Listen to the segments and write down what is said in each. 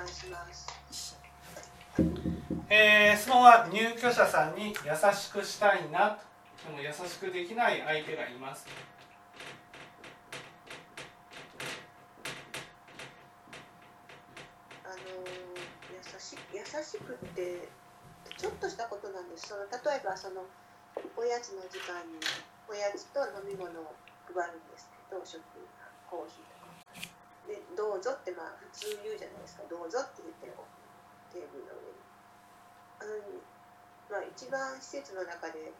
願いします。えー、質問は入居者さんに優しくしたいなでも優しくできない相手がいますあの優し優しくってちょっとしたことなんです。その例えばそのおやつの時間におやつと飲み物を配るんですけど食コーヒーとかまあ普通言うじゃないですか「どうぞ」って言ってテーブルの上に。あのまあ一番施設の中で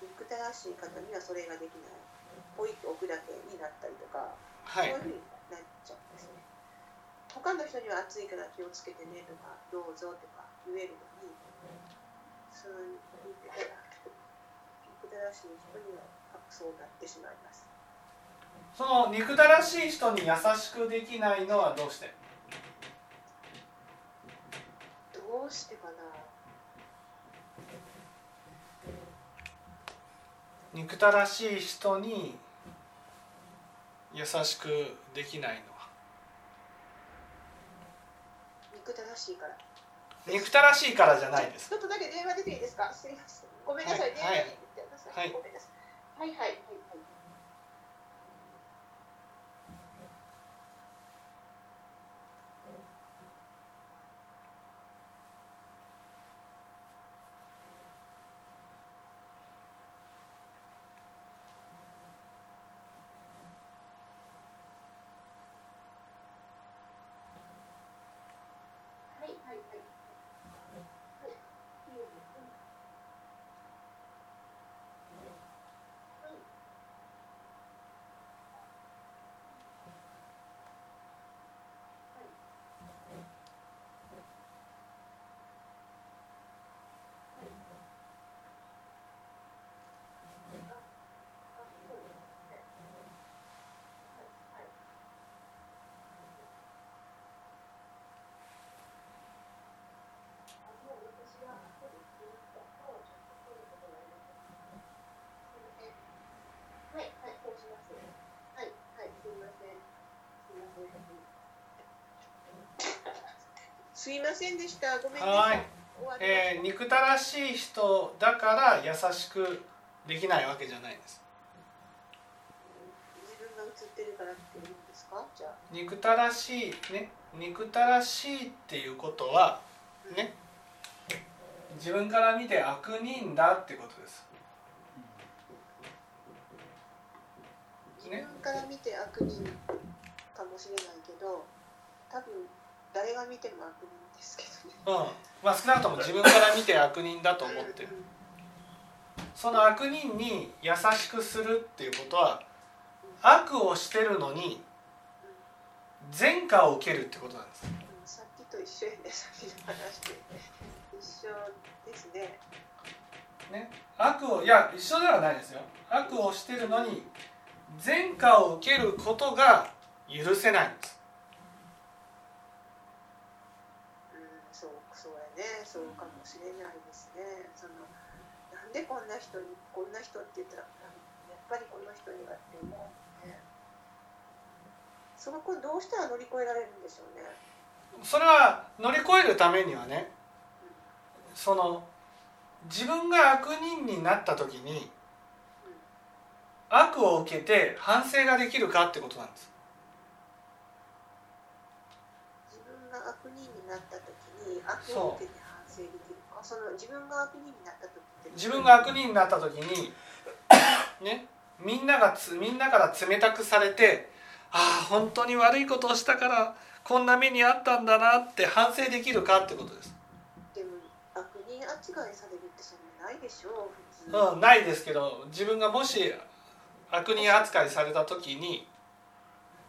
憎たらしい方にはそれができない。置いておくだけになったりとか、はい。そういうふうになっちゃうんですね。他の人には暑いから気をつけてねとかどうぞとか言えるのにそう言ってたら憎たらしい人にはそうなってしまいますその憎たらしい人に優しくできないのはどうして？どうしてかな？憎たらしい人に優しくできないのは？憎たらしいから。憎たらしいからじゃないです。ちょっとだけ電話出ていいですか？すいません。ごめんなさい、はい。電話に行ってください、はい。ごめんなさい。はいはいはいはいはいはいはいいいようんはい、はい、そうします。はい、はい、すみません。すいませんでした。ごめんなさはい。えー、憎たらしい人だから優しくできないわけじゃないです。自分が映ってるからっていうんですか？じゃあ。憎たらしいね。憎たらしいっていうことはね。自分から見て悪人だってことです。自分から見て悪人かもしれないけど、多分誰が見ても悪人ですけどね。うんまあ少なくとも自分から見て悪人だと思ってるその悪人に優しくするっていうことは悪をしてるのに前科を受けるってことなんですうんさっきと一緒やね。さっきの話で一緒ですね。ね悪をいや一緒ではないですよ悪をしてるのに前科を受けることが許せないんですうん、そうそうやね。そうかもしれないですね。そのなんでこんな人にこんな人って言ったらやっぱりこの人にはって思う、ね。その子どうしたら乗り越えられるんでしょうね。それは乗り越えるためにはねその自分が悪人になった時に悪を受けて反省ができるかってことなんです自分が悪人になった時に悪を受けて反省できるか。その自分が悪人になった時自分が悪人になった時に ねみんながつみんなから冷たくされてああ本当に悪いことをしたからこんな目にあったんだなって反省できるかってことです、でも悪人扱いされるってそんなないでしょう普通。うん、ないですけど自分がもし悪人扱いされた時に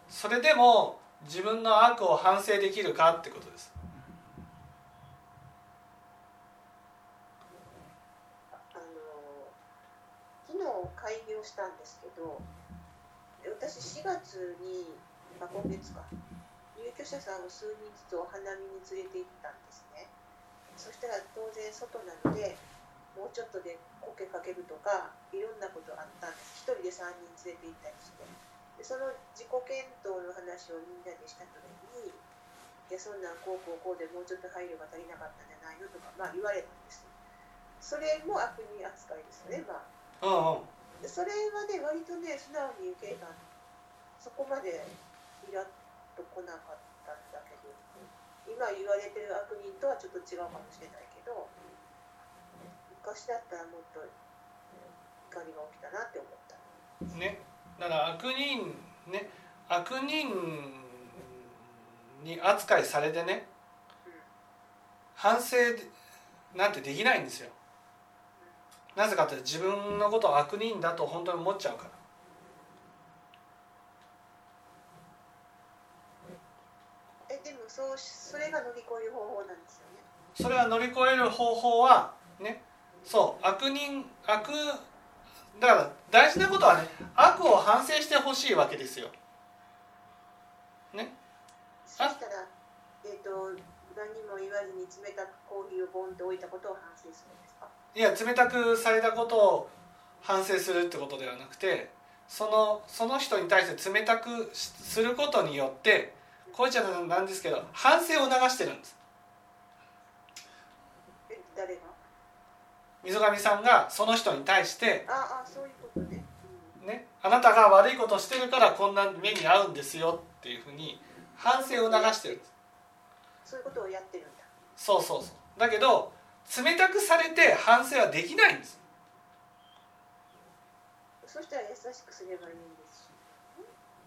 それでも自分の悪を反省できるかってことですあの昨日会議をしたんですけど私4月に、ま、今月か入居者さんを数人ずつお花見に連れて行ったんですね。そしたら当然外なのでもうちょっとで苔かけるとかいろんなことあったんです。一人で3人連れて行ったりして。でその自己検討の話をみんなでした時にいやそんなんこうこうこうでもうちょっと配慮が足りなかったんじゃないのとか、まあ、言われたんです。それも悪人扱いですよね。まあそれはね割とね素直に受けたそこまでイラッと来なかったんだけど今言われてる悪人とはちょっと違うかもしれないけど昔だったらもっと怒りが起きたなって思った。ね。だから悪人ね悪人に扱いされてね反省なんてできないんですよなぜかというと自分のことを悪人だと本当に思っちゃうから。えでもそうそれが乗り越える方法なんですよね。それは乗り越える方法はねそう悪人悪だから大事なことはね悪を反省してほしいわけですよ。ね。そしたらえっ、と何も言わずに冷たくコーヒーをボンって置いたことを反省するんですか？いや冷たくされたことを反省するってことではなくてそのその人に対して冷たくしすることによってこういっちゃなんですけど反省を流してるんです。え誰が？溝上さんがその人に対してああそういうことね、あなたが悪いことをしてるからこんな目に遭うんですよっていうふうに反省を流してるんです。そういうことをやってるんだ。そうそうそう。だけど冷たくされて反省はできないんです。そしたら優しくすればいいんです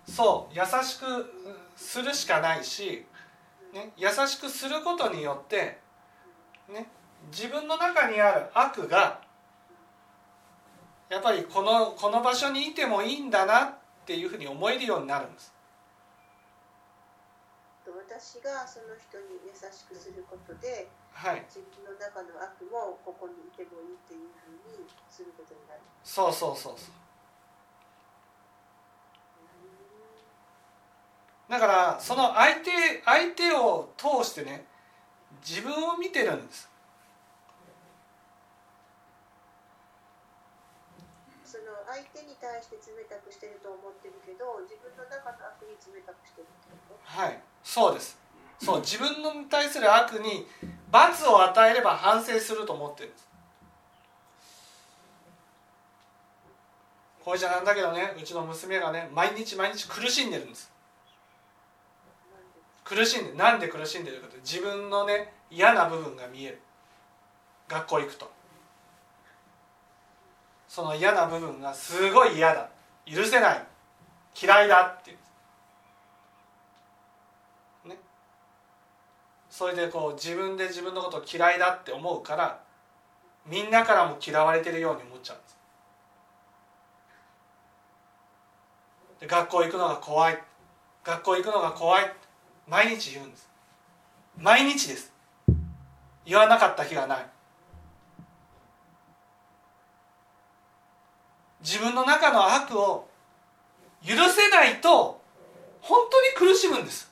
しそう優しくするしかないし、ね、優しくすることによって、ね、自分の中にある悪がやっぱりこのこの場所にいてもいいんだなっていうふうに思えるようになるんです。と私がその人に優しくすることではい、自分の中の悪もここにいてもいいっていうふうにすることになる。そうそうそうそう。だからその相手相手を通してね自分を見てるんです。その相手に対して冷たくしてると思ってるけど自分の中の悪に冷たくしてるってこはい。そうです。そう。自分に対する悪に罰を与えれば反省すると思ってるんです。これじゃなんだけどねうちの娘がね毎日毎日苦しんでるんです。苦しんでなんで苦しんでるかというと自分のね嫌な部分が見える。学校行くと。その嫌な部分がすごい嫌だ。許せない。嫌いだって。いうそれでこう自分で自分のことを嫌いだって思うからみんなからも嫌われてるように思っちゃうんです。で学校行くのが怖い。学校行くのが怖い毎日言うんです。毎日です。言わなかった日がない。自分の中の悪を許せないと本当に苦しむんです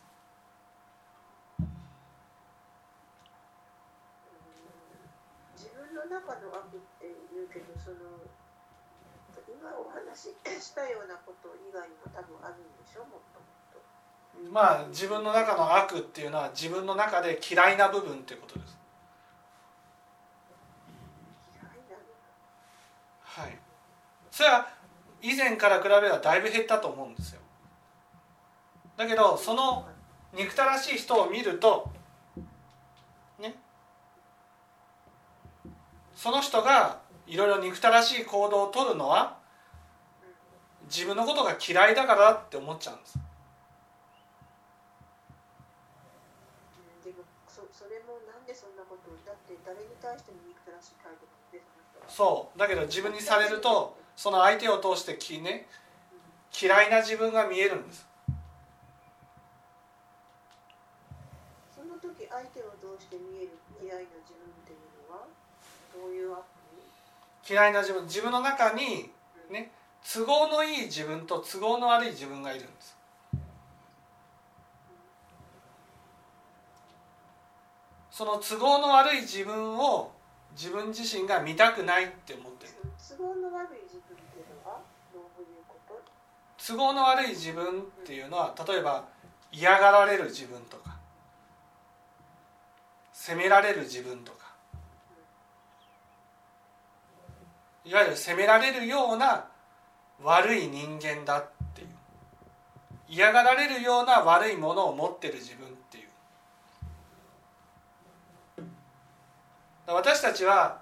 自分の中の悪って言うけどその今お話ししたようなこと以外にも多分あるんでしょ？もっともっと。まあ自分の中の悪っていうのは自分の中で嫌いな部分っていうことです。嫌いなのはい。それは以前から比べればだいぶ減ったと思うんですよ。だけどその憎たらしい人を見るとその人がいろいろ憎たらしい行動をとるのは自分のことが嫌いだからって思っちゃうんです。そそれもなんでそんなことをだって誰に対しても憎たらしい態度なんでその人はそう。だけど自分にされるとその相手を通してきね嫌いな自分が見えるんです。その時相手をどうして見える嫌いな自分っていう嫌いな自分自分の中にね都合のいい自分と都合の悪い自分がいるんです。その都合の悪い自分を自分自身が見たくないって思ってる。都合の悪い自分っていうのはどういうこと？都合の悪い自分っていうのは例えば嫌がられる自分とか責められる自分とかいわゆる責められるような悪い人間だっていう。嫌がられるような悪いものを持ってる自分っていう。私たちは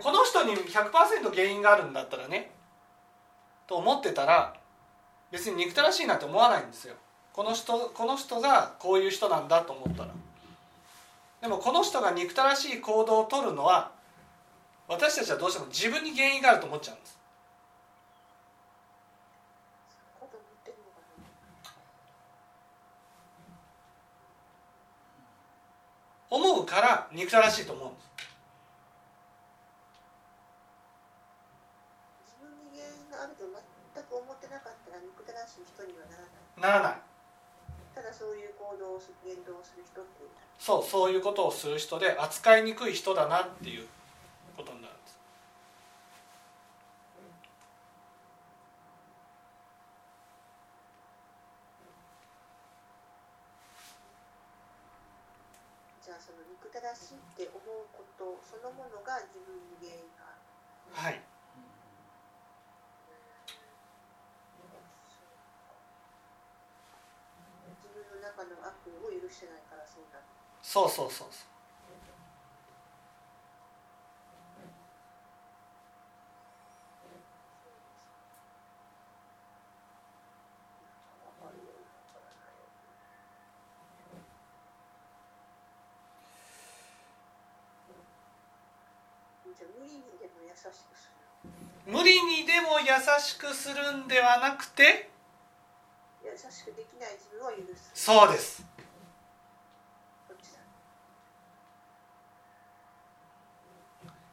この人に100%原因があるんだったらねと思ってたら別に憎たらしいなんて思わないんですよ。この人この人がこういう人なんだと思ったら。でもこの人が憎たらしい行動をとるのは私たちはどうしても自分に原因があると思っちゃうんです。思うから憎たらしいと思うんです。自分に原因があると全く思ってなかったら憎たらしい人にはならない。ならない。ただそういう行動を言動をする人っていうそうそういうことをする人で扱いにくい人だなっていうことになるんですじゃあそしいって思うことそのものが自分に原因があるはい。自分の中の悪を許してないからそうなる。そうそうそうそうじゃあ無理にでも優しくする無理にでも優しくするんではなくて優しくできない自分を許す。そうです。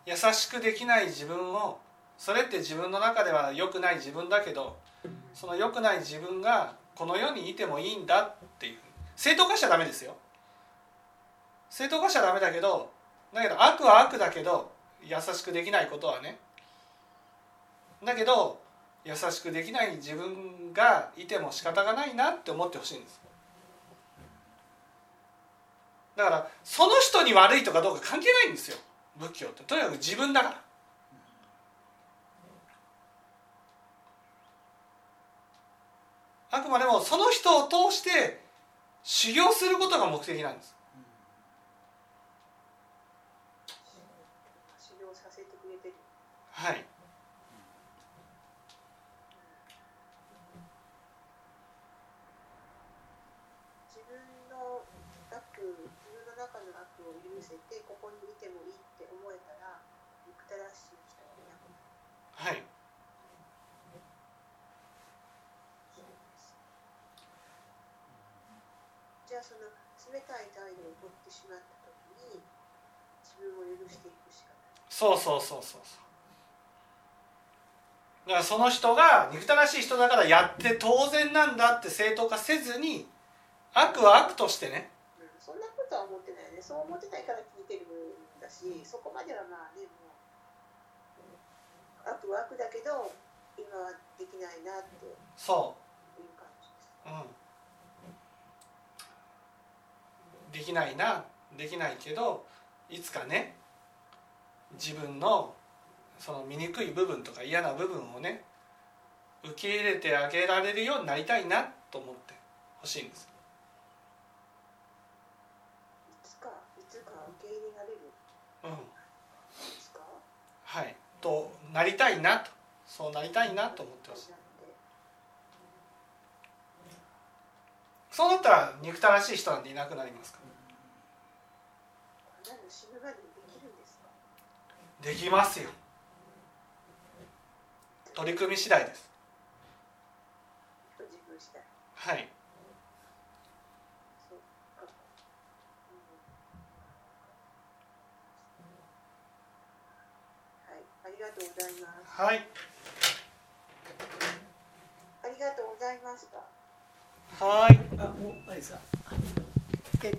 優しくできない自分をそれって自分の中では良くない自分だけどその良くない自分がこの世にいてもいいんだっていう。正当化しちゃダメですよ。正当化しちゃダメだけどだけど悪は悪だけど優しくできないことはね。だけど優しくできない自分がいても仕方がないなって思ってほしいんです。だからその人に悪いとかどうか関係ないんですよ。仏教って。とにかく自分だから。あくまでもその人を通して修行することが目的なんです。修行させてくれてる。はい自分の悪自分の中の悪を許せてここにいてもいいって思えたら憎たらしい人はいなくなる。はい。じゃあその冷たい態度を取ってしまった時に自分を許していくしかない。そうそうそうそう。そうだからその人が憎たらしい人だからやって当然なんだって正当化せずに悪は悪としてね。うん。そんなことは思っねそう思ってないから聞いてるんだしそこまではまあねもう悪は悪だけど今はできないなっていうそ感じです。う、うん、できないなできないけどいつかね自分のその醜い部分とか嫌な部分をね受け入れてあげられるようになりたいなと思ってほしいんですいつかいつか受け入れられるうんいつかはいとなりたいなとそうなりたいなと思ってほしいなんでそうなったら憎たらしい人なんていなくなりますか？できますよ。取り組み次第です。はいそうか、うんはいありがとうございます。はい。ありがとうございました。はい。あ、もう、あれですか。